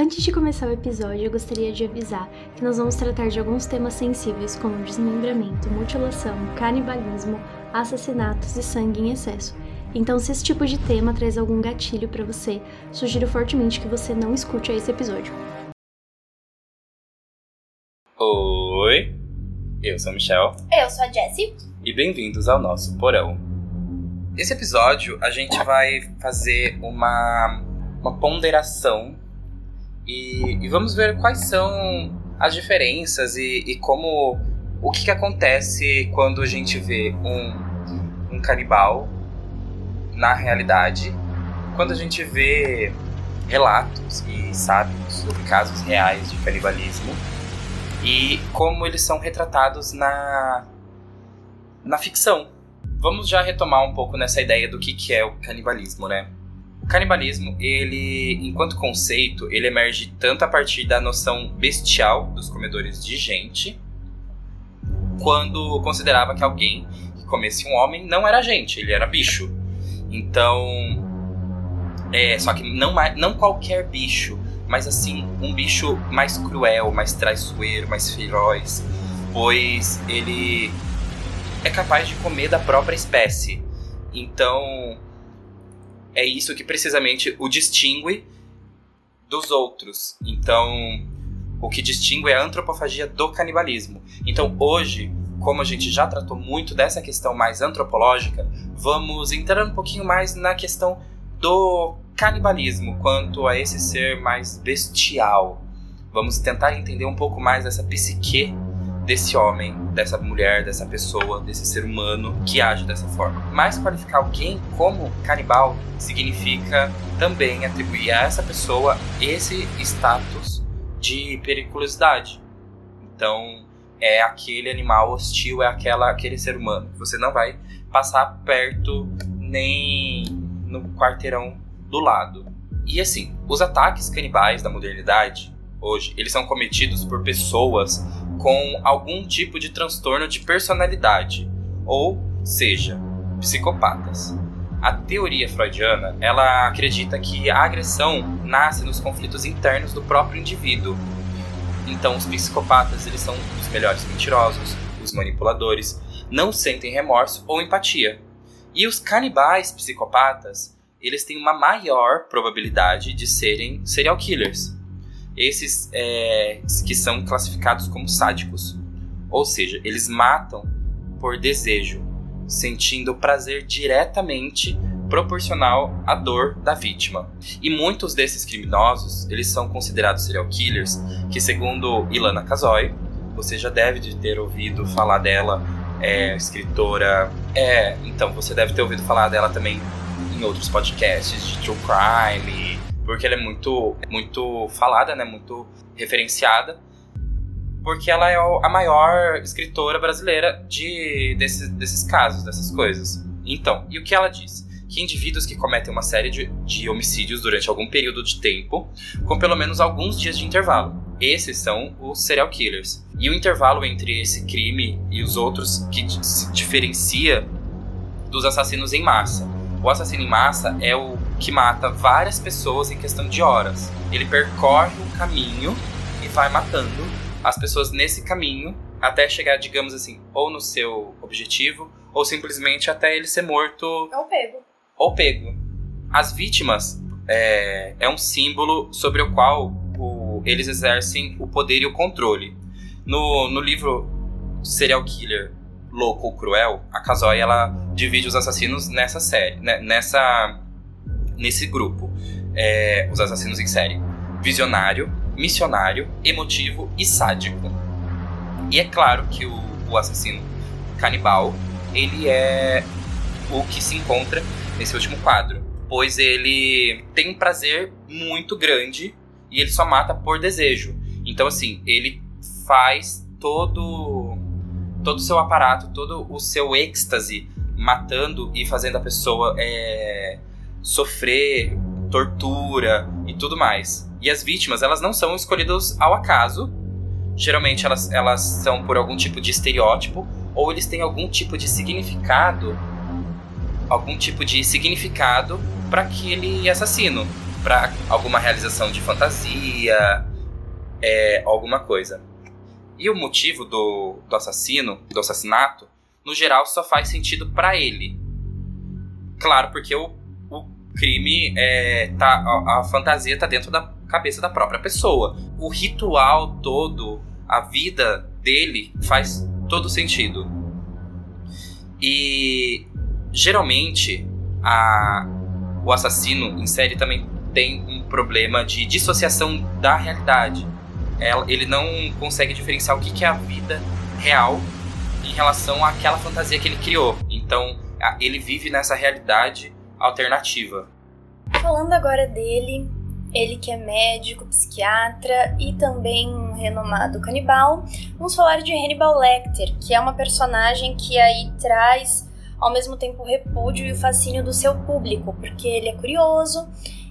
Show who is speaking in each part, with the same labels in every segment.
Speaker 1: Antes de começar o episódio, eu gostaria de avisar que nós vamos tratar de alguns temas sensíveis como desmembramento, mutilação, canibalismo, assassinatos e sangue em excesso. Então, se esse tipo de tema traz algum gatilho para você, sugiro fortemente que você não escute esse episódio.
Speaker 2: Oi, eu sou o Michel.
Speaker 3: Eu sou a Jessie.
Speaker 2: E bem-vindos ao nosso porão. Esse episódio a gente vai fazer uma, uma ponderação e, e vamos ver quais são as diferenças e, e como o que, que, acontece quando a gente vê um, um canibal na realidade, quando a gente vê relatos e sabe sobre casos reais de canibalismo e como eles são retratados na, na ficção. Vamos já retomar um pouco nessa ideia do que, que é o canibalismo, né? Canibalismo, ele, enquanto conceito, ele emerge tanto a partir da noção bestial dos comedores de gente, quando considerava que alguém que comesse um homem não era gente, ele era bicho. Então, é, só que não, não qualquer bicho, mas assim, um bicho mais cruel, mais traiçoeiro, mais feroz, pois ele é capaz de comer da própria espécie. Então, é isso que precisamente o distingue dos outros. Então, o que distingue é a antropofagia do canibalismo. Então, hoje, como a gente já tratou muito dessa questão mais antropológica, vamos entrar um pouquinho mais na questão do canibalismo, quanto a esse ser mais bestial. Vamos tentar entender um pouco mais dessa psique desse homem, dessa mulher, dessa pessoa, desse ser humano que age dessa forma. Mas qualificar alguém como canibal significa também atribuir a essa pessoa esse status de periculosidade. Então, é aquele animal hostil, é aquela, aquele ser humano. Você não vai passar perto nem no quarteirão do lado. E assim, os ataques canibais da modernidade, hoje, eles são cometidos por pessoas com algum tipo de transtorno de personalidade, ou seja, psicopatas. A teoria freudiana, ela acredita que a agressão nasce nos conflitos internos do próprio indivíduo, então, os psicopatas, eles são os melhores mentirosos, os manipuladores, não sentem remorso ou empatia. E os canibais psicopatas, eles têm uma maior probabilidade de serem serial killers. Esses é, que são classificados como sádicos. Ou seja, eles matam por desejo, sentindo prazer diretamente proporcional à dor da vítima. E muitos desses criminosos, eles são considerados serial killers, que segundo Ilana Kazoy, você já deve ter ouvido falar dela, é escritora, é, então você deve ter ouvido falar dela também em outros podcasts de true crime, porque ela é muito muito falada, né, muito referenciada. Porque ela é a maior escritora brasileira de desses, desses casos, dessas coisas. Então, e o que ela diz? que indivíduos que cometem uma série de, de homicídios durante algum período de tempo, com pelo menos alguns dias de intervalo. Esses são os serial killers. E o intervalo entre esse crime e os outros que se diferencia dos assassinos em massa. O assassino em massa é o que mata várias pessoas em questão de horas. Ele percorre um caminho e vai matando as pessoas nesse caminho até chegar, digamos assim, ou no seu objetivo, ou simplesmente até ele ser morto.
Speaker 3: Ou pego
Speaker 2: ou pego. As vítimas é, é um símbolo sobre o qual o, eles exercem o poder e o controle. No, no livro Serial Killer Louco ou Cruel, a Kazoy ela divide os assassinos nessa série, né, nessa nesse grupo, é, os assassinos em série: visionário, missionário, emotivo e sádico. E é claro que o, o assassino canibal ele é o que se encontra nesse último quadro, pois ele tem um prazer muito grande e ele só mata por desejo. Então assim, ele faz todo todo o seu aparato, todo o seu êxtase matando e fazendo a pessoa é, sofrer tortura e tudo mais. E as vítimas, elas não são escolhidas ao acaso. Geralmente elas, elas são por algum tipo de estereótipo ou eles têm algum tipo de significado algum tipo de significado para aquele assassino. para alguma realização de fantasia, é, alguma coisa. E o motivo do, do assassino, do assassinato, no geral só faz sentido para ele. Claro, porque o, crime é, tá, a, a fantasia tá dentro da cabeça da própria pessoa. O ritual todo, a vida dele faz todo sentido. E geralmente a, o assassino em série também tem um problema de dissociação da realidade. Ele não consegue diferenciar o que é a vida real em relação àquela fantasia que ele criou. Então, ele vive nessa realidade alternativa.
Speaker 3: Falando agora dele, ele que é médico, psiquiatra e também um renomado canibal, vamos falar de Hannibal Lecter, que é uma personagem que aí traz ao mesmo tempo o repúdio e o fascínio do seu público, porque ele é curioso,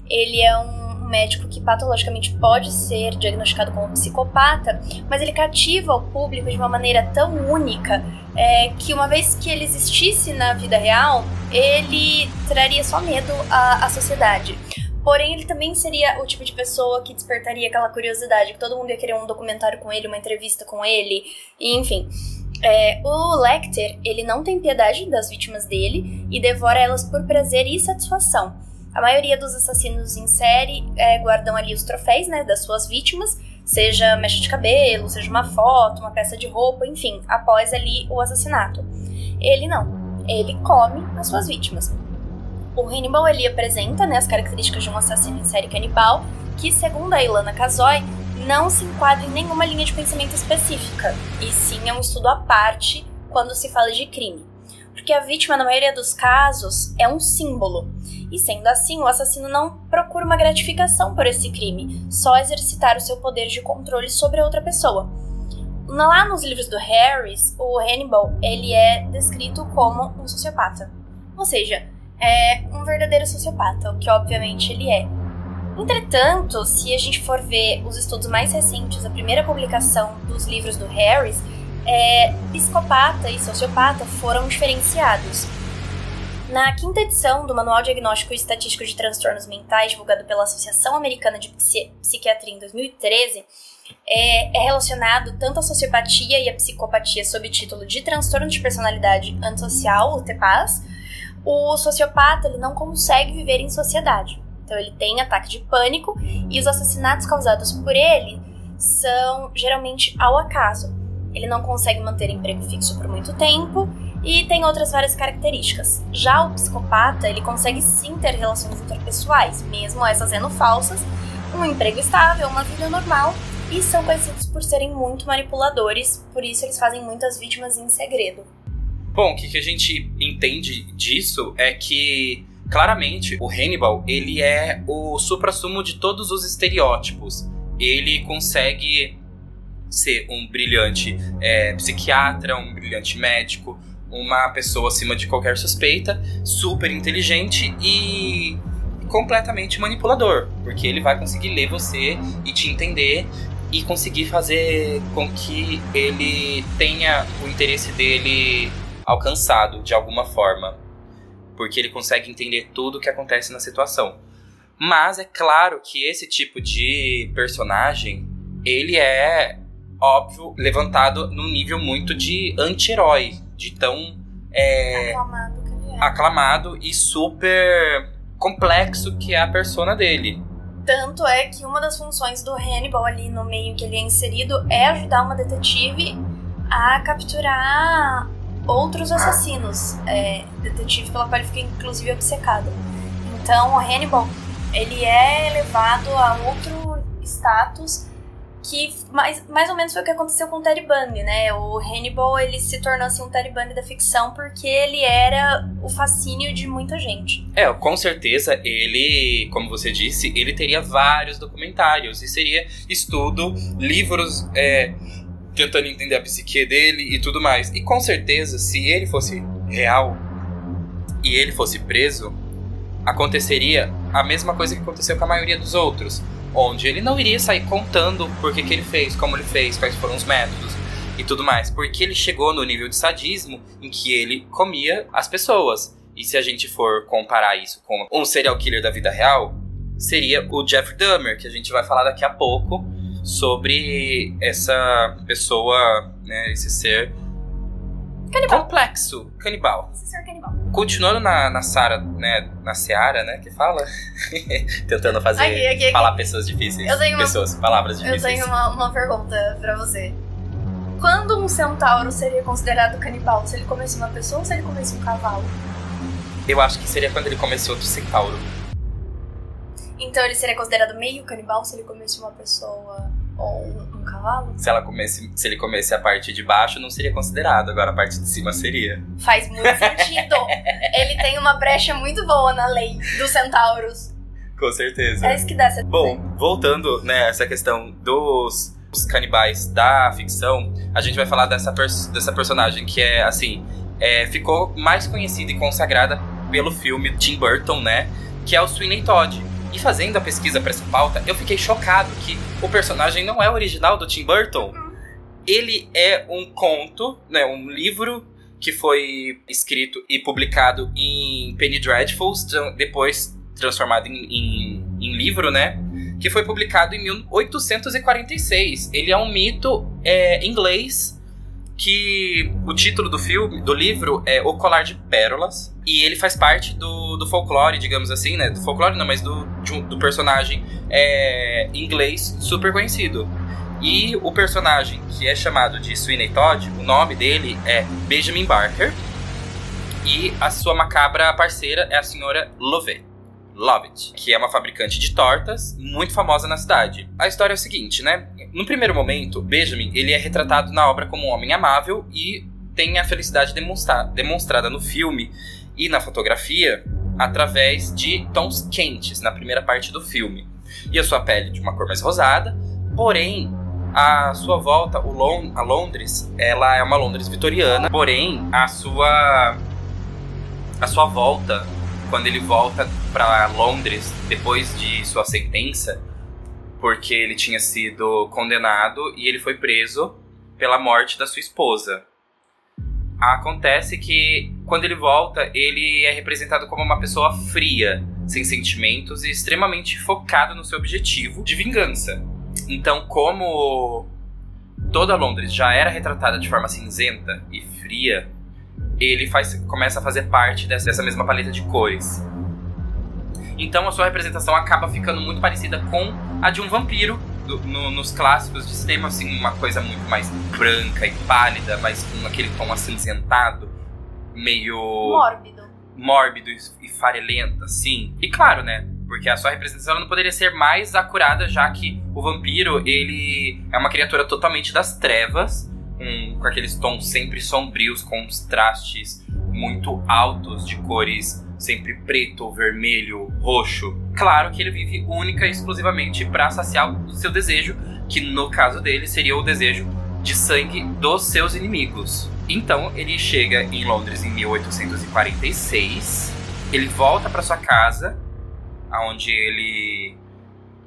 Speaker 3: ele é um médico que patologicamente pode ser diagnosticado como psicopata, mas ele cativa o público de uma maneira tão única é, que uma vez que ele existisse na vida real, ele traria só medo à, à sociedade. Porém, ele também seria o tipo de pessoa que despertaria aquela curiosidade, que todo mundo ia querer um documentário com ele, uma entrevista com ele, enfim. É, o Lecter, ele não tem piedade das vítimas dele e devora elas por prazer e satisfação. A maioria dos assassinos em série é, guardam ali os troféus né, das suas vítimas, seja mecha de cabelo, seja uma foto, uma peça de roupa, enfim, após ali o assassinato. Ele não, ele come as suas vítimas. O Hannibal ele apresenta né, as características de um assassino em série canibal, que, segundo a Ilana Kazoy, não se enquadra em nenhuma linha de pensamento específica, e sim é um estudo à parte quando se fala de crime. Porque a vítima, na maioria dos casos, é um símbolo. E sendo assim, o assassino não procura uma gratificação por esse crime, só exercitar o seu poder de controle sobre a outra pessoa. Lá nos livros do Harris, o Hannibal ele é descrito como um sociopata. Ou seja, é um verdadeiro sociopata, o que obviamente ele é. Entretanto, se a gente for ver os estudos mais recentes, a primeira publicação dos livros do Harris, é, psicopata e sociopata foram diferenciados. Na quinta edição do Manual Diagnóstico e Estatístico de Transtornos Mentais, divulgado pela Associação Americana de Psi Psiquiatria em 2013, é, é, relacionado tanto a sociopatia e a psicopatia sob o título de transtorno de personalidade antissocial, o TPAS, o sociopata ele não consegue viver em sociedade. Então ele tem ataque de pânico e os assassinatos causados por ele são geralmente ao acaso. Ele não consegue manter emprego fixo por muito tempo e tem outras várias características. Já o psicopata, ele consegue sim ter relações interpessoais, mesmo essas sendo falsas, um emprego estável, uma vida normal e são conhecidos por serem muito manipuladores, por isso eles fazem muitas vítimas em segredo.
Speaker 2: Bom, o que, a gente entende disso é que claramente o Hannibal ele é o suprassumo de todos os estereótipos. Ele consegue ser um brilhante é, psiquiatra, um brilhante médico, uma pessoa acima de qualquer suspeita, super inteligente e completamente manipulador, porque ele vai conseguir ler você e te entender e conseguir fazer com que ele tenha o interesse dele alcançado de alguma forma, porque ele consegue entender tudo o que acontece na situação. Mas é claro que esse tipo de personagem, ele é óbvio levantado num nível muito de anti-herói, de tão
Speaker 3: é, aclamado,
Speaker 2: é. aclamado e super complexo que é a persona dele.
Speaker 3: Tanto é que uma das funções do Hannibal ali no meio que ele é inserido é ajudar uma detetive a capturar outros assassinos, é, detetive pela qual ele fica inclusive obcecado. Então o Hannibal ele é elevado a outro status que mais, mais ou menos foi o que aconteceu com o Ted Bundy, né? O Hannibal ele se tornou assim um Ted Bundy da ficção porque ele era o fascínio de muita gente.
Speaker 2: É, com certeza ele, como você disse, ele teria vários documentários e seria estudo, livros, é, tentando entender a psique dele e tudo mais. E com certeza, se ele fosse real e ele fosse preso, aconteceria a mesma coisa que aconteceu com a maioria dos outros, onde ele não iria sair contando por que, que ele fez, como ele fez, quais foram os métodos e tudo mais, porque ele chegou no nível de sadismo em que ele comia as pessoas. E se a gente for comparar isso com um serial killer da vida real, seria o Jeffrey Dahmer, que a gente vai falar daqui a pouco sobre essa pessoa, né, esse ser
Speaker 3: Canibal.
Speaker 2: complexo, canibal.
Speaker 3: Esse ser canibal.
Speaker 2: Continuando na, na Sara, né, na Seara, né, que fala, tentando fazer,
Speaker 3: Aqui, aqui, aqui.
Speaker 2: falar pessoas difíceis,
Speaker 3: Eu tenho uma-
Speaker 2: pessoas, palavras
Speaker 3: Eu
Speaker 2: difíceis.
Speaker 3: tenho uma, uma pergunta pra você. Quando um centauro seria considerado canibal? Se ele comesse uma pessoa ou se ele comesse um cavalo?
Speaker 2: Eu acho que seria quando ele comesse outro centauro.
Speaker 3: Então ele seria considerado meio canibal se ele comesse uma pessoa cavalo?
Speaker 2: Se ela comesse, se ele comesse a parte de baixo, não seria considerado, agora a parte de cima seria.
Speaker 3: Faz muito sentido. ele tem uma brecha muito boa na lei dos centauros.
Speaker 2: Com certeza.
Speaker 3: É isso que dá essa.
Speaker 2: Bom, voltando nessa questão dos, dos canibais da ficção, a gente vai falar dessa, pers- dessa personagem que é assim, é, ficou mais conhecida e consagrada pelo filme Tim Burton, né? Que é o Sweeney Todd. E fazendo a pesquisa para essa pauta, eu fiquei chocado que o personagem não é original do Tim Burton. Ele é um conto, né, um livro que foi escrito e publicado em Penny Dreadfuls, depois transformado em, em, em livro, né? Que foi publicado em 1846. Ele é um mito é, inglês que o título do filme, do livro é O Colar de Pérolas. E ele faz parte do, do folclore, digamos assim, né? Do folclore não, mas do, um- do personagem é, inglês super conhecido. E o personagem que é chamado de Sweeney Todd, o nome dele é Benjamin Barker. E a sua macabra parceira é a senhora Lovett. Lovett, que é uma fabricante de tortas muito famosa na cidade. A história é o seguinte, né? No primeiro momento, Benjamin ele é retratado na obra como um homem amável e tem a felicidade demonstra- demonstrada no filme e na fotografia através de tons quentes na primeira parte do filme. E a sua pele de uma cor mais rosada, porém a sua volta Lon a Londres, ela é uma Londres vitoriana, porém a sua a sua volta quando ele volta para Londres depois de sua sentença, porque ele tinha sido condenado e ele foi preso pela morte da sua esposa. Acontece que quando ele volta, ele é representado como uma pessoa fria, sem sentimentos e extremamente focado no seu objetivo de vingança. Então, como toda Londres já era retratada de forma cinzenta e fria, ele faz, começa a fazer parte dessa, dessa mesma paleta de cores. Então a sua representação acaba ficando muito parecida com a de um vampiro do- no- nos clássicos de cinema, assim, uma coisa muito mais branca e pálida, mas com aquele tom acinzentado, meio
Speaker 3: Mórbido.
Speaker 2: mórbido e farelento, assim. E claro, né? Porque a sua representação não poderia ser mais acurada, já que o vampiro, ele é uma criatura totalmente das trevas, com, com aqueles tons sempre sombrios, contrastes muito altos de cores sempre preto, vermelho, roxo. Claro que ele vive única e exclusivamente para saciar o seu desejo, que no caso dele seria o desejo de sangue dos seus inimigos. Então ele chega em Londres em 1846. Ele volta para sua casa, aonde ele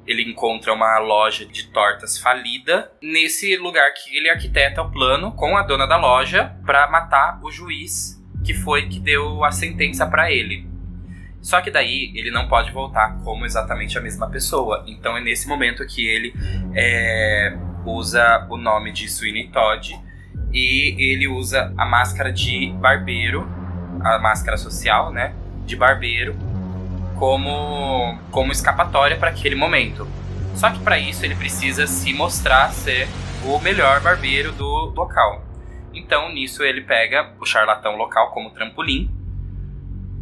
Speaker 2: ele encontra uma loja de tortas falida. Nesse lugar que ele arquiteta o plano com a dona da loja para matar o juiz que foi que deu a sentença para ele. Só que daí ele não pode voltar como exatamente a mesma pessoa. Então é nesse momento que ele é, usa o nome de Sweeney Todd e ele usa a máscara de barbeiro, a máscara social, né, de barbeiro, como como escapatória para aquele momento. Só que para isso ele precisa se mostrar ser o melhor barbeiro do local. Então nisso ele pega o charlatão local como trampolim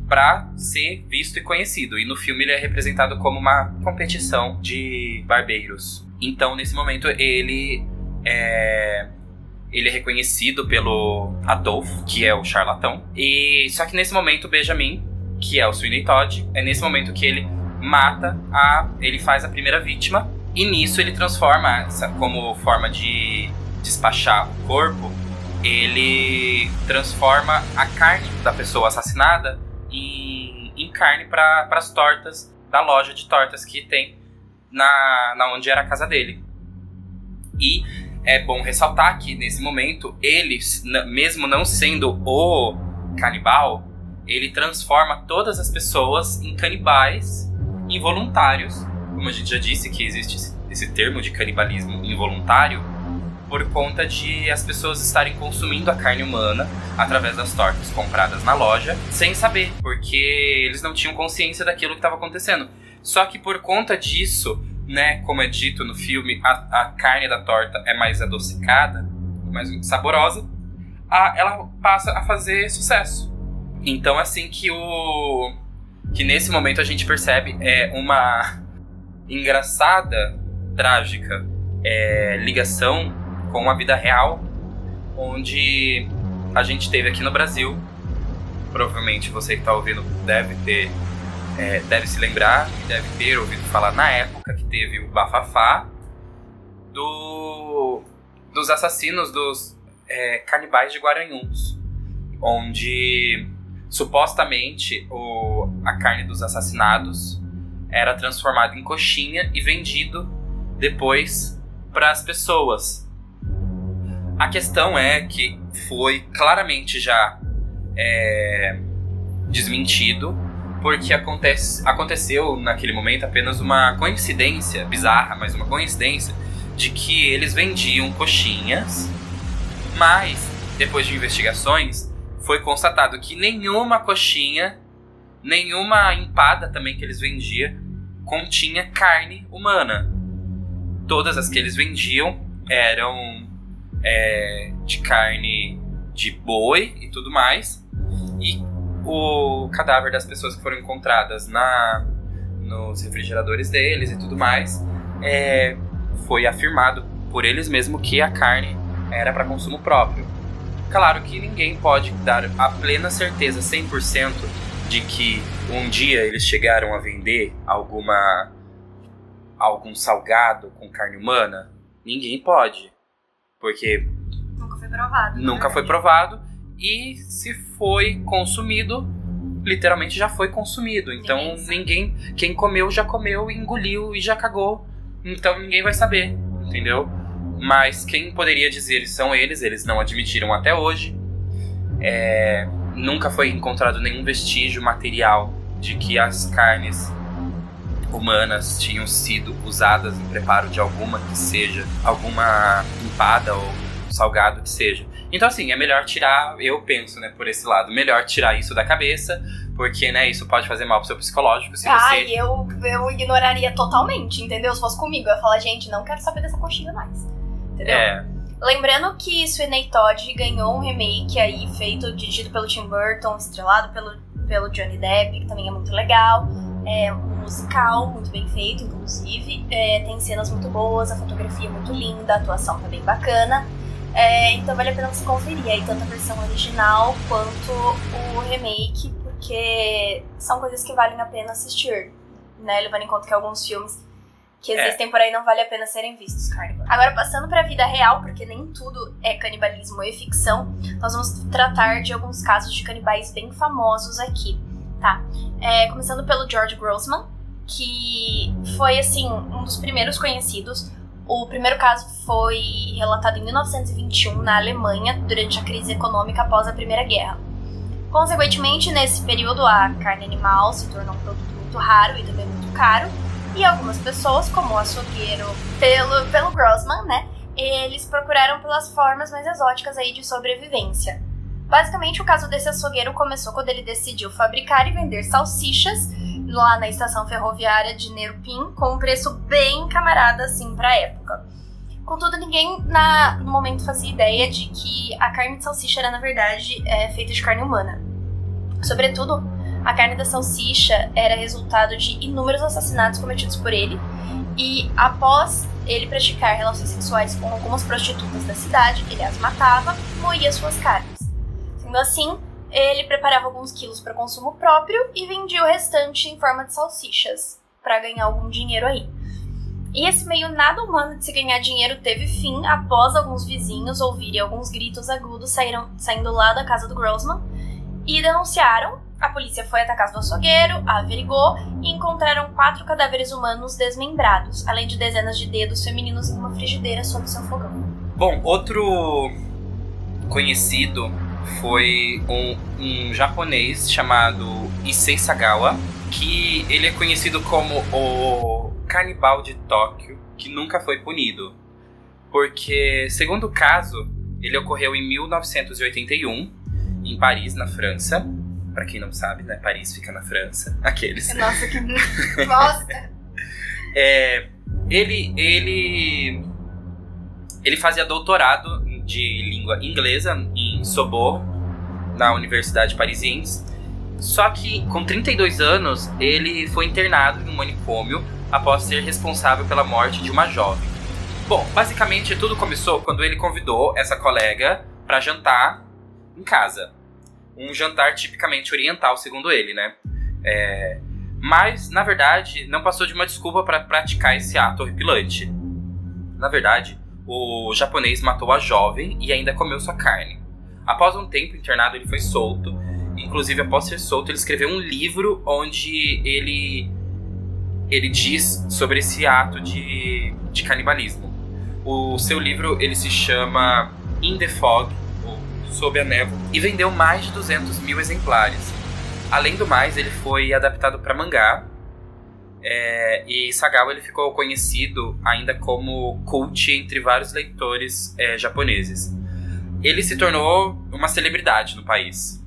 Speaker 2: para ser visto e conhecido. E no filme ele é representado como uma competição de barbeiros. Então nesse momento ele é ele é reconhecido pelo Adolfo, que é o charlatão. E só que nesse momento Benjamin, que é o Sweeney Todd, é nesse momento que ele mata a, ele faz a primeira vítima e nisso ele transforma essa como forma de despachar o corpo, ele transforma a carne da pessoa assassinada em, em carne para as tortas da loja de tortas que tem na, na onde era a casa dele. E é bom ressaltar que nesse momento ele, mesmo não sendo o canibal, ele transforma todas as pessoas em canibais involuntários, como a gente já disse que existe esse termo de canibalismo involuntário, por conta de as pessoas estarem consumindo a carne humana através das tortas compradas na loja, sem saber, porque eles não tinham consciência daquilo que estava acontecendo. Só que por conta disso, né, como é dito no filme, a, a carne da torta é mais adocicada, mais saborosa, a, ela passa a fazer sucesso. Então, assim que o que nesse momento a gente percebe é uma engraçada, trágica é, ligação com a vida real, onde a gente teve aqui no Brasil. Provavelmente você que está ouvindo deve ter, é, deve se lembrar e deve ter ouvido falar na época que teve o bafafá do, dos assassinos dos é, canibais de Guaranhuns, onde supostamente o, a carne dos assassinados era transformada em coxinha e vendido depois para as pessoas a questão é que foi claramente já é, desmentido, porque acontece, aconteceu naquele momento apenas uma coincidência bizarra, mas uma coincidência de que eles vendiam coxinhas, mas depois de investigações foi constatado que nenhuma coxinha, nenhuma empada também que eles vendiam continha carne humana. Todas as que eles vendiam eram é, de carne de boi e tudo mais. E o cadáver das pessoas que foram encontradas na nos refrigeradores deles e tudo mais é, foi afirmado por eles mesmos que a carne era para consumo próprio. Claro que ninguém pode dar a plena certeza 100% de que um dia eles chegaram a vender alguma algum salgado com carne humana. Ninguém pode. Porque.
Speaker 3: Nunca foi provado.
Speaker 2: Nunca foi provado. E se foi consumido, literalmente já foi consumido. Então ninguém. Quem comeu já comeu, engoliu e já cagou. Então ninguém vai saber, entendeu? Mas quem poderia dizer são eles, eles não admitiram até hoje. É, nunca foi encontrado nenhum vestígio material de que as carnes humanas tinham sido usadas em preparo de alguma que seja, alguma empada ou salgado que seja. Então, assim, é melhor tirar, eu penso, né, por esse lado, melhor tirar isso da cabeça, porque, né, isso pode fazer mal pro seu psicológico. Se
Speaker 3: Ai,
Speaker 2: você...
Speaker 3: eu, eu ignoraria totalmente, entendeu? Se fosse comigo, eu ia falar, gente, não quero saber dessa coxinha mais. Entendeu?
Speaker 2: É.
Speaker 3: Lembrando que Sweeney Todd ganhou um remake aí, feito, dirigido pelo Tim Burton, estrelado pelo, pelo Johnny Depp, que também é muito legal. É um musical muito bem feito, inclusive. É, tem cenas muito boas, a fotografia é muito linda, a atuação tá bem bacana. É, então vale a pena você conferir aí tanto a versão original quanto o remake, porque são coisas que valem a pena assistir, né? Levando em conta que alguns filmes que
Speaker 2: É.
Speaker 3: existem por aí não vale a pena serem vistos, Carnival. Agora, passando pra vida real, porque nem tudo é canibalismo e ficção, nós vamos tratar de alguns casos de canibais bem famosos aqui, tá? É, começando pelo George Grossman, que foi, assim, um dos primeiros conhecidos. O primeiro caso foi relatado em 1921 na Alemanha, durante a crise econômica após a Primeira Guerra. Consequentemente, nesse período, a carne animal se tornou um produto muito raro e também muito caro, e algumas pessoas, como o açougueiro pelo, pelo Grossman, né, eles procuraram pelas formas mais exóticas aí de sobrevivência. Basicamente, o caso desse açougueiro começou quando ele decidiu fabricar e vender salsichas lá na estação ferroviária de Nerupim com um preço bem camarada assim pra época. Contudo, ninguém na, no momento fazia ideia de que a carne de salsicha era, na verdade, é, feita de carne humana. Sobretudo, a carne da salsicha era resultado de inúmeros assassinatos cometidos por ele, e após ele praticar relações sexuais com algumas prostitutas da cidade, ele as matava e moía suas carnes. Assim, ele preparava alguns quilos para consumo próprio e vendia o restante em forma de salsichas, para ganhar algum dinheiro aí. E esse meio nada humano de se ganhar dinheiro teve fim após alguns vizinhos ouvirem alguns gritos agudos saíram, saindo lá da casa do Grossman e denunciaram. A polícia foi até a casa do açougueiro, averigou e encontraram quatro cadáveres humanos desmembrados, além de dezenas de dedos femininos em uma frigideira sob seu fogão.
Speaker 2: Bom, outro conhecido foi um, um japonês chamado Issei Sagawa, que ele é conhecido como o canibal de Tóquio, que nunca foi punido. Porque, segundo o caso, ele ocorreu em 1981, em Paris, na França. Para quem não sabe, né? Paris fica na França. Aqueles.
Speaker 3: Nossa, que bosta!
Speaker 2: é, ele, ele, ele fazia doutorado de língua inglesa Sorbonne, na Universidade Parisiense. Só que com 32 anos, ele foi internado em um manicômio após ser responsável pela morte de uma jovem. Bom, basicamente tudo começou quando ele convidou essa colega para jantar em casa. Um jantar tipicamente oriental, segundo ele, né? É... Mas, na verdade, não passou de uma desculpa para praticar esse ato horripilante. Na verdade, o japonês matou a jovem e ainda comeu sua carne. Após um tempo internado, ele foi solto. Inclusive, após ser solto, ele escreveu um livro onde ele ele diz sobre esse ato de, de canibalismo. O seu livro ele se chama In the Fog, ou Sob a Névoa, e vendeu mais de 200 mil exemplares. Além do mais, ele foi adaptado para mangá, é, e Sagawa ele ficou conhecido ainda como cult entre vários leitores é, japoneses. Ele se tornou uma celebridade no país.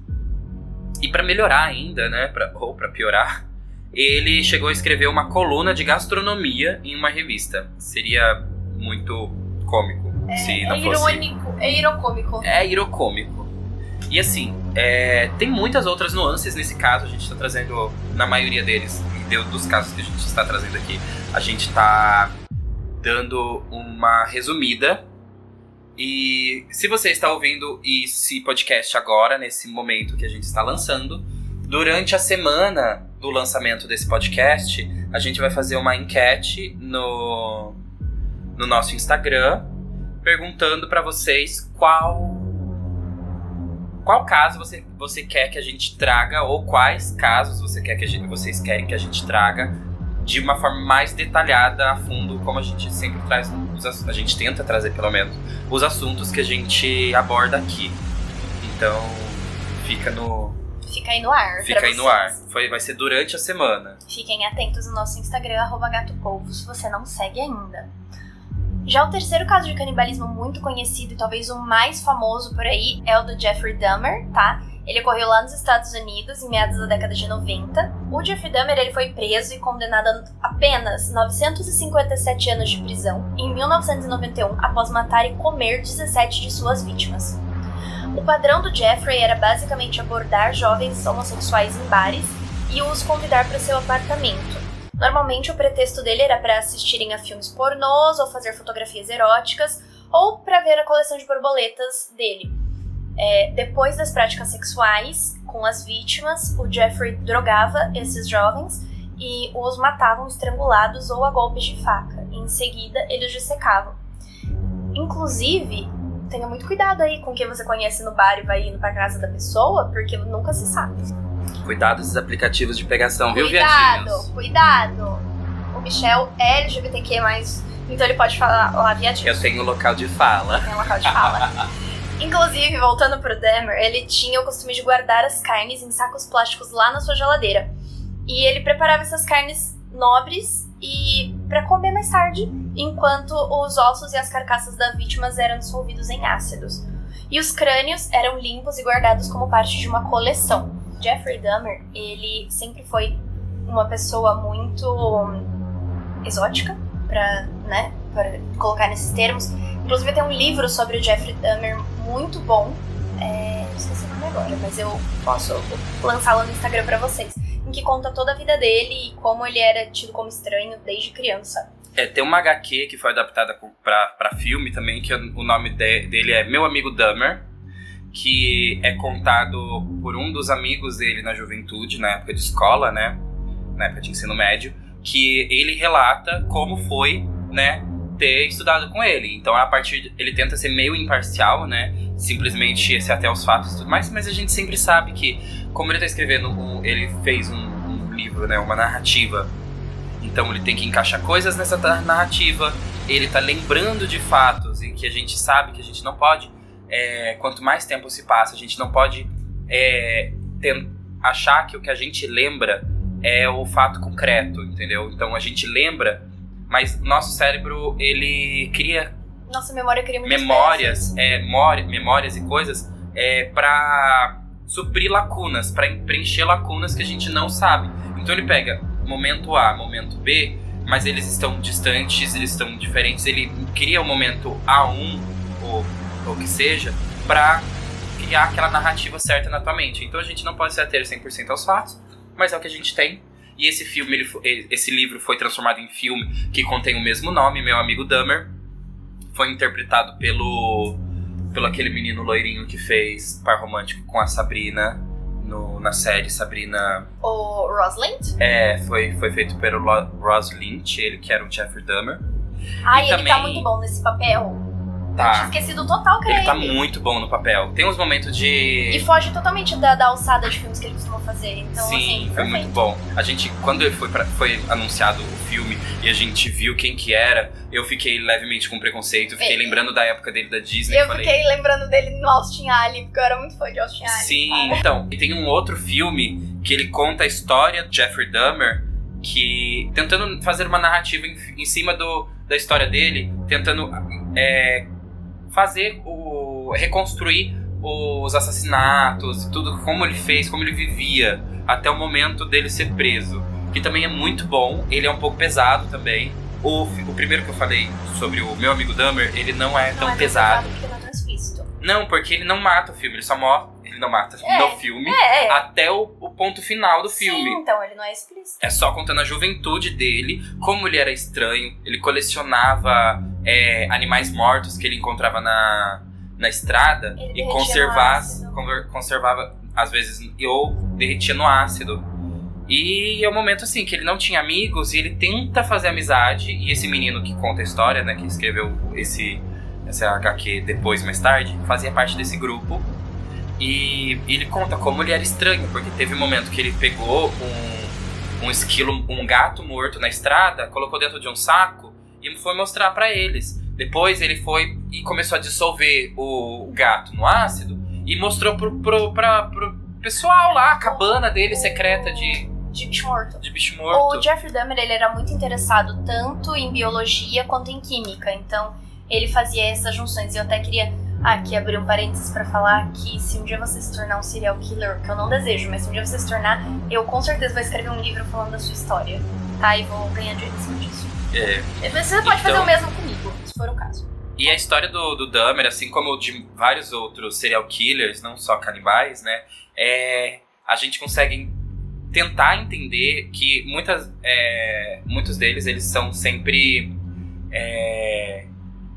Speaker 2: E para melhorar ainda, né, pra, ou para piorar, ele chegou a escrever uma coluna de gastronomia em uma revista. Seria muito cômico
Speaker 3: É,
Speaker 2: se
Speaker 3: é
Speaker 2: não fosse.
Speaker 3: irônico, é irocômico.
Speaker 2: É irocômico. E assim, é, tem muitas outras nuances nesse caso, a gente está trazendo, na maioria deles, dos casos que a gente está trazendo aqui, a gente está dando uma resumida. E se você está ouvindo esse podcast agora, nesse momento que a gente está lançando, durante a semana do lançamento desse podcast, a gente vai fazer uma enquete no, no nosso Instagram, perguntando para vocês qual qual caso você, você quer que a gente traga ou quais casos você quer que gente, vocês querem que a gente traga de uma forma mais detalhada a fundo, como a gente sempre traz, a gente tenta trazer pelo menos os assuntos que a gente aborda aqui. Então fica no
Speaker 3: Fica aí no ar.
Speaker 2: fica aí no ar. Foi, vai ser durante a semana.
Speaker 3: Fiquem atentos no nosso Instagram, arroba gatopolvo, se você não segue ainda. Já o terceiro caso de canibalismo muito conhecido e talvez o mais famoso por aí é o do Jeffrey Dahmer, tá? Ele ocorreu lá nos Estados Unidos em meados da década de 90. O Jeffrey Dahmer ele foi preso e condenado a apenas 957 anos de prisão em 1991 após matar e comer 17 de suas vítimas. O padrão do Jeffrey era basicamente abordar jovens homossexuais em bares e os convidar para seu apartamento. Normalmente o pretexto dele era para assistirem a filmes pornôs ou fazer fotografias eróticas ou para ver a coleção de borboletas dele. É, depois das práticas sexuais com as vítimas, o Jeffrey drogava esses jovens e os matavam estrangulados ou a golpes de faca. Em seguida, eles dissecavam. Inclusive, tenha muito cuidado aí com quem você conhece no bar e vai indo pra casa da pessoa, porque nunca se sabe.
Speaker 2: Cuidado esses aplicativos de pegação, viu,
Speaker 3: Cuidado,
Speaker 2: viadinhos?
Speaker 3: cuidado. O Michel é LGBTQ+, então ele pode falar lá viadinho.
Speaker 2: Eu tenho local de fala.
Speaker 3: Tem um local de fala. Inclusive, voltando pro Dahmer, ele tinha o costume de guardar as carnes em sacos plásticos lá na sua geladeira. E ele preparava essas carnes nobres e para comer mais tarde, enquanto os ossos e as carcaças das vítimas eram dissolvidos em ácidos. E os crânios eram limpos e guardados como parte de uma coleção. Jeffrey Dahmer, ele sempre foi uma pessoa muito exótica, para, né, para colocar nesses termos. Inclusive tem um livro sobre o Jeffrey Dahmer muito bom. É, esqueci o nome agora, mas eu posso lançá-lo no Instagram pra vocês. Em que conta toda a vida dele e como ele era tido como estranho desde criança.
Speaker 2: É, tem uma HQ que foi adaptada pra filme também, que o nome de- dele é Meu Amigo Dahmer, que é contado por um dos amigos dele na juventude, na época de escola, né? Na época de ensino médio, que ele relata como foi, né? Ter estudado com ele. Então, a partir. de- ele tenta ser meio imparcial, né? Simplesmente se até os fatos e tudo mais, mas a gente sempre sabe que, como ele tá escrevendo, um, ele fez um, um livro, né? Uma narrativa então ele tem que encaixar coisas nessa narrativa. Ele tá lembrando de fatos em que a gente sabe que a gente não pode é, quanto mais tempo se passa, a gente não pode é, ter, achar que o que a gente lembra é o fato concreto, entendeu? Então a gente lembra, mas nosso cérebro ele cria
Speaker 3: nossa memória cria
Speaker 2: memórias, é, memórias e coisas é, para suprir lacunas, para preencher lacunas que a gente não sabe. Então ele pega momento A, momento B, mas eles estão distantes, eles estão diferentes. Ele cria o momento A1 ou que seja para criar aquela narrativa certa na tua mente. Então a gente não pode se ater 100% aos fatos, mas é o que a gente tem. E esse filme, ele, esse livro foi transformado em filme que contém o mesmo nome, Meu Amigo Dahmer. Foi interpretado pelo pelo aquele menino loirinho que fez par romântico com a Sabrina no, na série Sabrina.
Speaker 3: O Rosalind?
Speaker 2: É, foi, foi feito pelo Ross Lynch, ele que era o Jeffrey Dahmer.
Speaker 3: Ai, e ele tá também... tá muito bom nesse papel. Tá. tinha esquecido total que
Speaker 2: ele. tá muito bom no papel. Tem uns momentos de.
Speaker 3: E foge totalmente da, da alçada de filmes que ele costuma fazer. Então,
Speaker 2: Sim,
Speaker 3: assim,
Speaker 2: foi
Speaker 3: perfeito.
Speaker 2: muito bom. A gente, quando foi, pra, foi anunciado o filme e a gente viu quem que era, eu fiquei levemente com preconceito. Fiquei é. lembrando da época dele da Disney.
Speaker 3: Eu falei... fiquei lembrando dele no Austin Alley, porque eu era muito fã de Austin Alley.
Speaker 2: Sim, cara. então. E tem um outro filme que ele conta a história de Jeffrey Dahmer que tentando fazer uma narrativa em, em cima do, da história dele, tentando é, fazer o. reconstruir os assassinatos, tudo como ele fez, como ele vivia, até o momento dele ser preso. Que também é muito bom, ele é um pouco pesado também. O, o primeiro que eu falei sobre o meu amigo Dahmer, ele não é
Speaker 3: não
Speaker 2: tão
Speaker 3: é
Speaker 2: pesado.
Speaker 3: pesado
Speaker 2: não, porque ele não mata o filme, ele só morre. Ele não mata
Speaker 3: é,
Speaker 2: no filme
Speaker 3: é, é.
Speaker 2: até o, o, ponto final do
Speaker 3: Sim,
Speaker 2: filme.
Speaker 3: então ele não é explícito.
Speaker 2: É só contando a juventude dele, como ele era estranho, ele colecionava é, animais mortos que ele encontrava na, na estrada
Speaker 3: ele
Speaker 2: e conservava, conservava, às vezes, ou derretia no ácido. E é um momento assim que ele não tinha amigos e ele tenta fazer amizade. E esse menino que conta a história, né, que escreveu esse essa HQ depois, mais tarde, fazia parte desse grupo. E ele conta como ele era estranho, porque teve um momento que ele pegou um, um esquilo, um gato morto na estrada, colocou dentro de um saco e foi mostrar para eles. Depois ele foi e começou a dissolver o, o gato no ácido e mostrou pro, pro, pra, pro pessoal lá, a cabana dele secreta de,
Speaker 3: de bicho morto.
Speaker 2: De bicho morto.
Speaker 3: O Jeffrey Dahmer ele era muito interessado tanto em biologia quanto em química. Então ele fazia essas junções. E eu até queria aqui abrir um parênteses para falar que se um dia você se tornar um serial killer, que eu não desejo, mas se um dia você se tornar, eu com certeza vou escrever um livro falando da sua história, tá? E vou ganhar dinheiro em cima disso.
Speaker 2: É.
Speaker 3: Você pode então, fazer o mesmo comigo, se for o caso.
Speaker 2: E a história do, do Dahmer, assim como de vários outros serial killers, não só canibais, né? É, a gente consegue tentar entender que muitas, é, muitos deles eles são sempre é,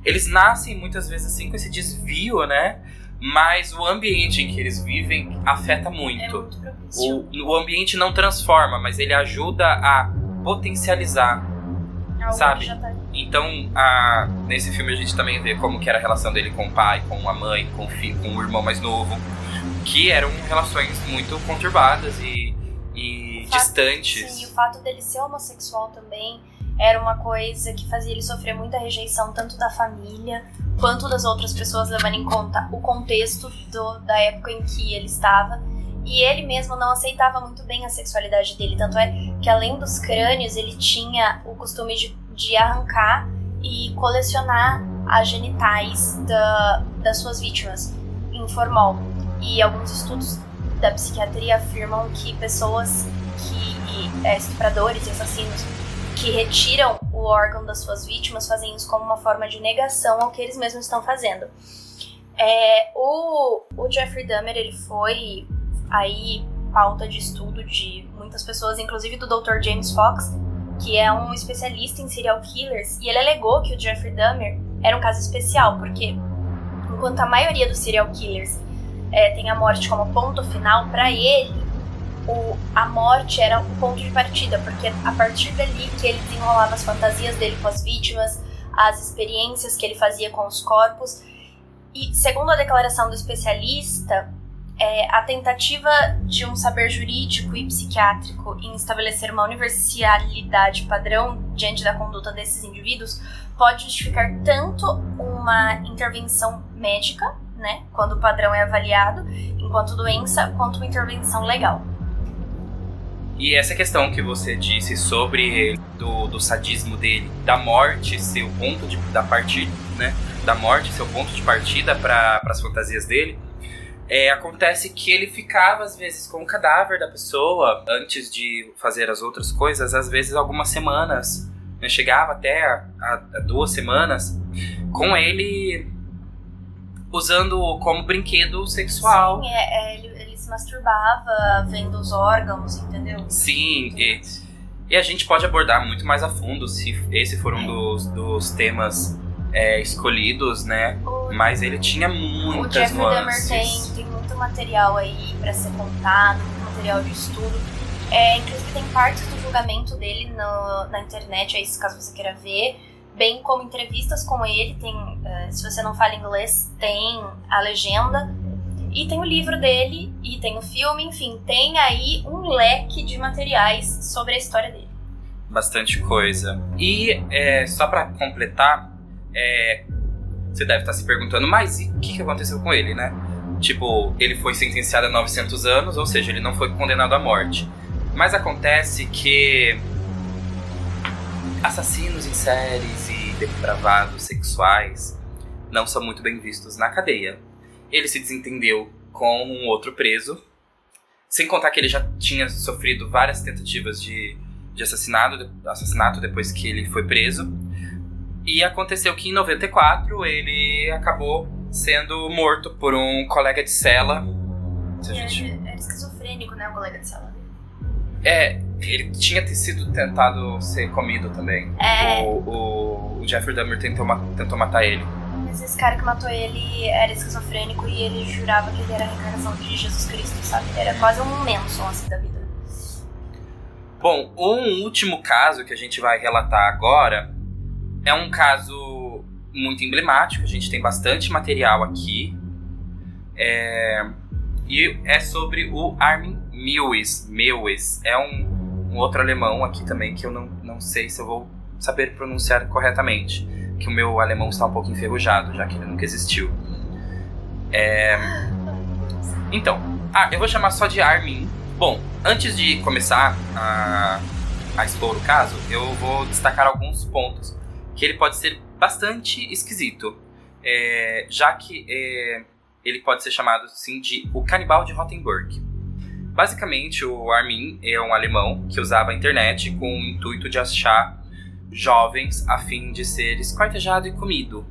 Speaker 2: eles nascem muitas vezes assim com esse desvio, né? Mas o ambiente em que eles vivem afeta muito.
Speaker 3: É muito
Speaker 2: o, o ambiente não transforma, mas ele ajuda a potencializar,
Speaker 3: Algo
Speaker 2: sabe?
Speaker 3: Tá
Speaker 2: então, a, nesse filme a gente também vê como que era a relação dele com o pai, com a mãe, com o filho, com o irmão mais novo, que eram relações muito conturbadas e, e
Speaker 3: fato,
Speaker 2: distantes.
Speaker 3: Sim, o fato dele ser homossexual também era uma coisa que fazia ele sofrer muita rejeição, tanto da família quanto das outras pessoas, levando em conta o contexto do, da época em que ele estava. E ele mesmo não aceitava muito bem a sexualidade dele, tanto é que além dos crânios, ele tinha o costume de, de arrancar e colecionar as genitais da, das suas vítimas em formol. E alguns estudos da psiquiatria afirmam que pessoas que é, estupradores e assassinos que retiram o órgão das suas vítimas fazem isso como uma forma de negação ao que eles mesmos estão fazendo. É, o, o Jeffrey Dahmer ele foi aí pauta de estudo de muitas pessoas, inclusive do Dr. James Fox, que é um especialista em serial killers, e ele alegou que o Jeffrey Dahmer era um caso especial, porque enquanto a maioria dos serial killers é, tem a morte como ponto final, para ele o, a morte era o ponto de partida, porque a partir dali que ele desenrolava as fantasias dele com as vítimas, as experiências que ele fazia com os corpos. E segundo a declaração do especialista, é, a tentativa de um saber jurídico e psiquiátrico em estabelecer uma universalidade padrão diante da conduta desses indivíduos pode justificar tanto uma intervenção médica né? Quando o padrão é avaliado, enquanto doença, quanto intervenção legal.
Speaker 2: E essa questão que você disse sobre do, do sadismo dele, da morte ser o ponto de, da partida, né? Da morte ser o ponto de partida para as fantasias dele, é, acontece que ele ficava às vezes com o cadáver da pessoa antes de fazer as outras coisas, às vezes algumas semanas, né? chegava até a, a, a duas semanas com ele usando como brinquedo sexual.
Speaker 3: Sim, é, é, ele se masturbava vendo os órgãos, entendeu?
Speaker 2: Sim, e, e a gente pode abordar muito mais a fundo se esse for um dos, dos temas é, escolhidos, né? O, Mas ele tinha muitas
Speaker 3: O Jeffrey Dahmer tem, tem muito material aí para ser contado, muito material de estudo. É, inclusive tem partes do julgamento dele no, na internet, aí caso você queira ver, bem como entrevistas com ele, tem, uh, se você não fala inglês, tem a legenda e tem o livro dele, e tem o filme, enfim, tem aí um leque de materiais sobre a história dele.
Speaker 2: Bastante coisa. E é, só para completar, é, você deve estar se perguntando, mas o que, que aconteceu com ele, né? Tipo, ele foi sentenciado a 900 anos, ou seja, ele não foi condenado à morte. Mas acontece que assassinos em séries e depravados sexuais não são muito bem vistos na cadeia ele se desentendeu com um outro preso. Sem contar que ele já tinha sofrido várias tentativas de, de assassinato, assassinato depois que ele foi preso. E aconteceu que em 94 ele acabou sendo morto por um colega de cela.
Speaker 3: Se gente... Era, era esquizofrênico, né? O colega de cela.
Speaker 2: É, ele tinha sido tentado ser comido também.
Speaker 3: É.
Speaker 2: O, o, o Jeffrey Dahmer tentou, tentou matar ele.
Speaker 3: Mas esse cara que matou ele era esquizofrênico e ele jurava que ele era a reencarnação de Jesus Cristo, sabe? Era quase um Manson, assim, da vida.
Speaker 2: Bom, um último caso que a gente vai relatar agora é um caso muito emblemático. A gente tem bastante material aqui. É... E é sobre o Armin Mewis. Mewis. É um, um outro alemão aqui também que eu não, não sei se eu vou saber pronunciar corretamente que o meu alemão está um pouco enferrujado, já que ele nunca existiu. É... Então, ah, eu vou chamar só de Armin. Bom, antes de começar a, a expor o caso, eu vou destacar alguns pontos que ele pode ser bastante esquisito, é, já que é, ele pode ser chamado sim de o canibal de Rottenburg. Basicamente, o Armin é um alemão que usava a internet com o intuito de achar jovens a fim de ser esquartejado e comido.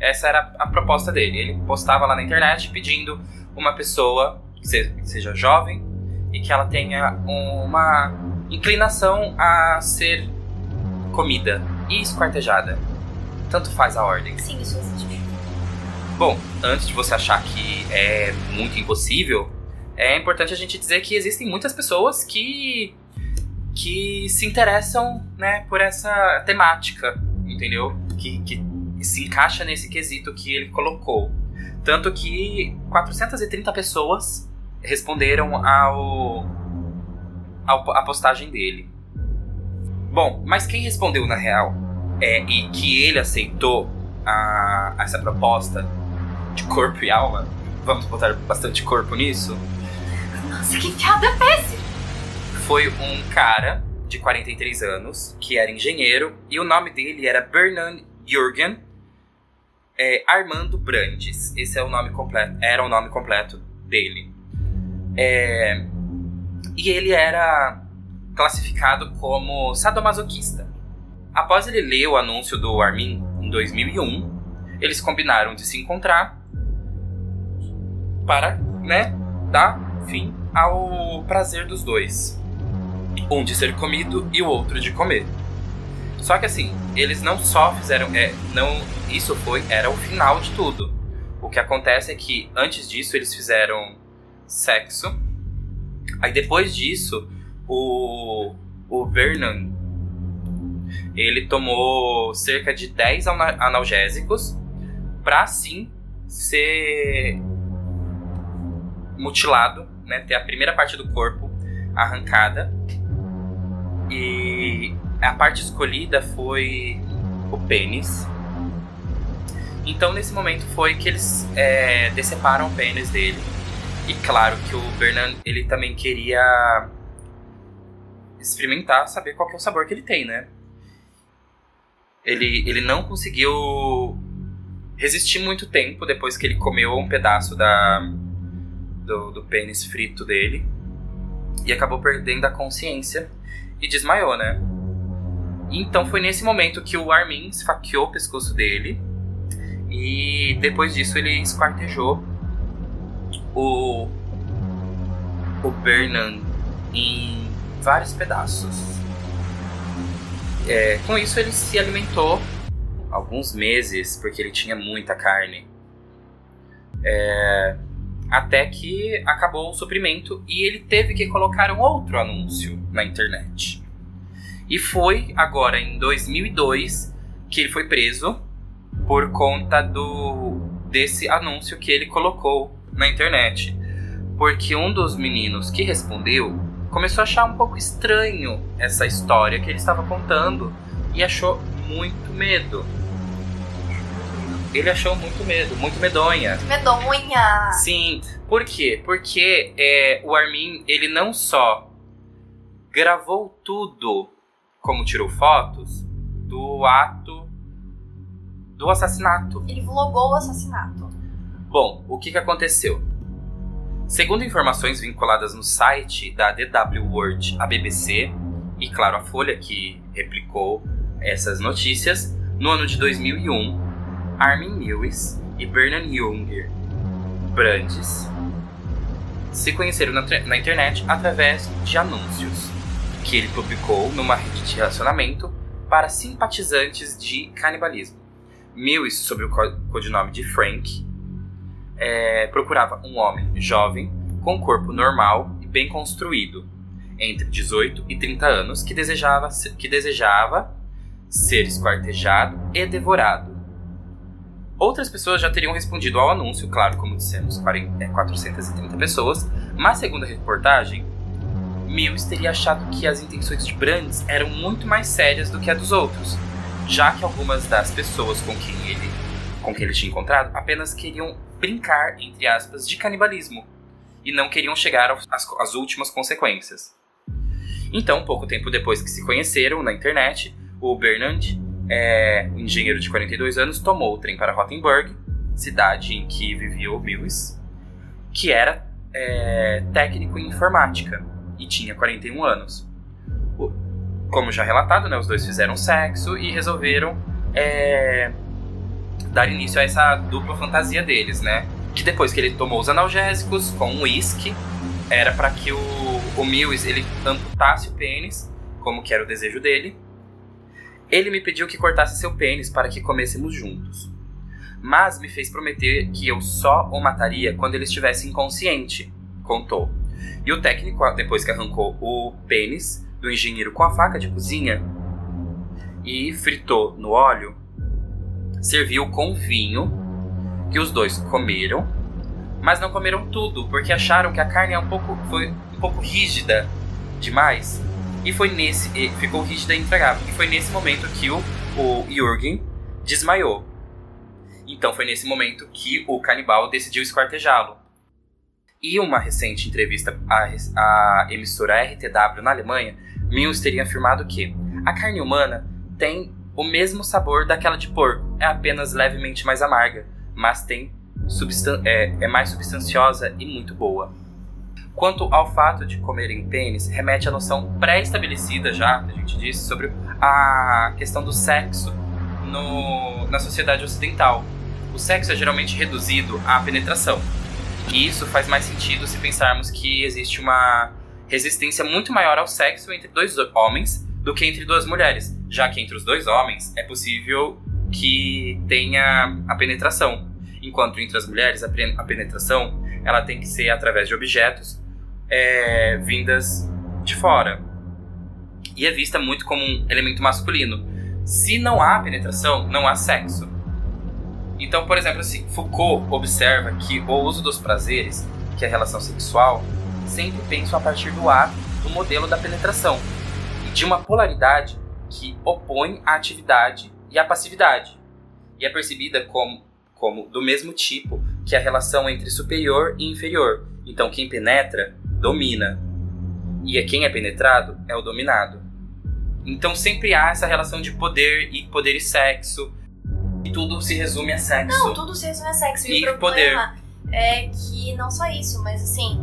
Speaker 2: Essa era a proposta dele. Ele postava lá na internet pedindo uma pessoa que seja jovem e que ela tenha uma inclinação a ser comida e esquartejada. Tanto faz a ordem.
Speaker 3: Sim, isso existe.
Speaker 2: Bom, antes de você achar que é muito impossível, é importante a gente dizer que existem muitas pessoas que que se interessam, né, por essa temática, entendeu? Que, que se encaixa nesse quesito que ele colocou. Tanto que 430 pessoas responderam ao, ao a postagem dele. Bom, mas quem respondeu na real é e que ele aceitou a, essa proposta de corpo e alma, vamos botar bastante corpo nisso.
Speaker 3: Nossa, que piada péssima!
Speaker 2: Foi um cara de 43 anos, que era engenheiro, e o nome dele era Bernard Jürgen é, Armando Brandes. Esse é o nome completo, era o nome completo dele. É, e ele era classificado como sadomasoquista. Após ele ler o anúncio do Armin em 2001, eles combinaram de se encontrar para, né, dar fim ao prazer dos dois um de ser comido e o outro de comer. Só que assim, eles não só fizeram, é, não, isso foi era o final de tudo. O que acontece é que antes disso eles fizeram sexo. Aí depois disso, o o Vernon ele tomou cerca de 10 analgésicos para assim ser mutilado, né, ter a primeira parte do corpo arrancada e a parte escolhida foi o pênis. Então, nesse momento, foi que eles é, deceparam o pênis dele. E claro que o Bernard, ele também queria experimentar, saber qual é o sabor que ele tem, né? Ele, ele não conseguiu resistir muito tempo depois que ele comeu um pedaço da, do, do pênis frito dele. E acabou perdendo a consciência e desmaiou, né? Então foi nesse momento que o Armin esfaqueou o pescoço dele. E depois disso ele esquartejou o, o Bernan em vários pedaços. É, com isso ele se alimentou alguns meses, porque ele tinha muita carne. É, até que acabou o suprimento e ele teve que colocar um outro anúncio na internet. E foi agora em 2002 que ele foi preso por conta do desse anúncio que ele colocou na internet. Porque um dos meninos que respondeu começou a achar um pouco estranho essa história que ele estava contando e achou muito medo. Ele achou muito medo, muito medonha.
Speaker 3: Medonha!
Speaker 2: Sim. Por quê? Porque é, o Armin, ele não só gravou tudo como tirou fotos do ato do assassinato.
Speaker 3: Ele vlogou o assassinato.
Speaker 2: Bom, o que, que aconteceu? Segundo informações vinculadas no site da DW World, a BBC e, claro, a Folha que replicou essas notícias, no ano de 2001, Armin Lewis e Bernard Junger Brandes se conheceram na, na internet através de anúncios que ele publicou numa rede de relacionamento para simpatizantes de canibalismo. Lewis, sob o codinome de Frank, é, procurava um homem jovem, com corpo normal e bem construído, entre 18 e 30 anos, que desejava, que desejava ser esquartejado e devorado. Outras pessoas já teriam respondido ao anúncio, claro, como dissemos, 40, 430 é, pessoas, mas segundo a reportagem, Mills teria achado que as intenções de Brandes eram muito mais sérias do que a dos outros, já que algumas das pessoas com quem ele, com quem ele tinha encontrado apenas queriam brincar, entre aspas, de canibalismo e não queriam chegar às, às últimas consequências. Então, pouco tempo depois que se conheceram na internet, o Bernard, é, engenheiro de 42 anos, tomou o trem para Rothenburg, cidade em que vivia o Lewis, que era é, técnico em informática e tinha 41 anos. Como já relatado, né, os dois fizeram sexo e resolveram é, dar início a essa dupla fantasia deles, né? Que depois que ele tomou os analgésicos com um uísque, era para que o, o Mills ele amputasse o pênis, como que era o desejo dele. Ele me pediu que cortasse seu pênis para que comêssemos juntos. Mas me fez prometer que eu só o mataria quando ele estivesse inconsciente, contou. E o técnico, depois que arrancou o pênis do engenheiro com a faca de cozinha e fritou no óleo, serviu com vinho que os dois comeram, mas não comeram tudo porque acharam que a carne é um pouco, foi um pouco rígida demais e foi nesse ficou rígida e intragável. E foi nesse momento que o, o Jürgen desmaiou. Então foi nesse momento que o canibal decidiu esquartejá-lo. E uma recente entrevista à, à emissora RTW na Alemanha, Mills teria afirmado que a carne humana tem o mesmo sabor daquela de porco, é apenas levemente mais amarga, mas tem é, é mais substanciosa e muito boa. Quanto ao fato de comerem pênis, remete à noção pré-estabelecida já, que a gente disse, sobre a questão do sexo no, na sociedade ocidental. O sexo é geralmente reduzido à penetração. E isso faz mais sentido se pensarmos que existe uma resistência muito maior ao sexo entre dois homens do que entre duas mulheres, já que entre os dois homens é possível que tenha a penetração, enquanto entre as mulheres a penetração ela tem que ser através de objetos é, vindas de fora e é vista muito como um elemento masculino. Se não há penetração, não há sexo. Então, por exemplo, assim, Foucault observa que o uso dos prazeres, que é a relação sexual, sempre pensa a partir do ato do modelo da penetração de uma polaridade que opõe a atividade e a passividade, e é percebida como como do mesmo tipo que a relação entre superior e inferior. Então, quem penetra, domina. E quem é penetrado é o dominado. Então, sempre há essa relação de poder e poder e sexo. E tudo se resume a sexo.
Speaker 3: Não, tudo se resume a sexo. E,
Speaker 2: E
Speaker 3: o problema é que não só isso, mas assim,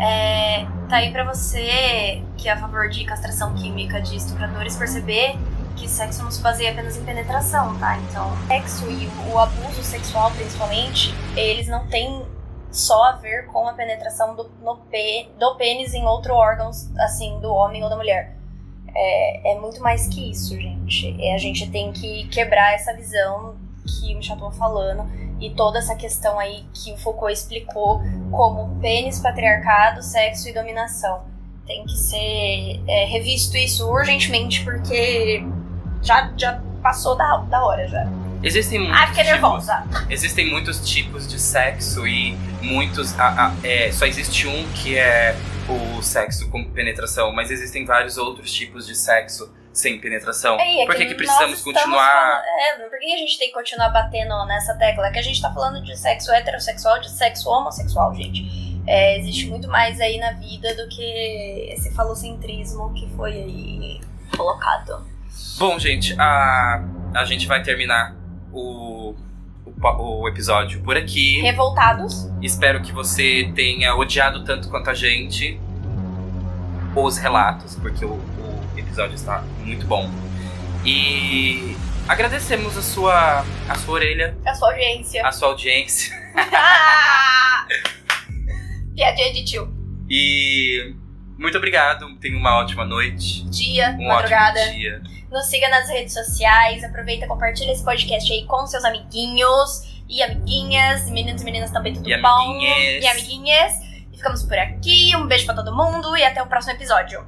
Speaker 3: é, tá aí pra você que é a favor de castração química de estupradores perceber que sexo não se baseia apenas em penetração, tá? Então, sexo e o abuso sexual, principalmente, eles não têm só a ver com a penetração do, no pê, do pênis em outro órgão, assim, do homem ou da mulher. É, é muito mais que isso, gente. A gente tem que quebrar essa visão que o Michel tava falando e toda essa questão aí que o Foucault explicou como pênis, patriarcado, sexo e dominação. Tem que ser é, revisto isso urgentemente porque já, já passou da, da hora já.
Speaker 2: Existem muitos
Speaker 3: Ai, fiquei
Speaker 2: tipos-
Speaker 3: nervosa.
Speaker 2: Existem muitos tipos de sexo e muitos. a- a- é, só existe um que é o sexo com penetração, mas existem vários outros tipos de sexo sem penetração.
Speaker 3: É, é
Speaker 2: Por que, que precisamos continuar.
Speaker 3: falando- é, por que a gente tem que continuar batendo nessa tecla? É que a gente tá falando de sexo heterossexual, de sexo homossexual, gente. É, existe muito mais aí na vida do que esse falocentrismo que foi aí colocado.
Speaker 2: Bom, gente, a, a gente vai terminar o, o, o episódio por aqui.
Speaker 3: Revoltados?
Speaker 2: Espero que você tenha odiado tanto quanto a gente os relatos, porque o, o episódio está muito bom. E agradecemos a sua, a sua orelha,
Speaker 3: A sua audiência.
Speaker 2: a sua audiência.
Speaker 3: Piadinha de tio.
Speaker 2: E muito obrigado. Tenha uma ótima noite.
Speaker 3: Dia,
Speaker 2: Um
Speaker 3: madrugada.
Speaker 2: ótimo dia.
Speaker 3: Nos siga nas redes sociais. Aproveita e compartilha esse podcast aí com seus amiguinhos e amiguinhas. Meninos e meninas também, tudo
Speaker 2: E
Speaker 3: bom?
Speaker 2: amiguinhas.
Speaker 3: E amiguinhas. E ficamos por aqui. Um beijo pra todo mundo e até o próximo episódio.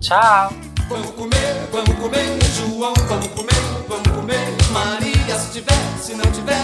Speaker 2: Tchau!
Speaker 4: Vamos comer, vamos comer, João, vamos comer, vamos comer. Maria, se tiver, se não tiver,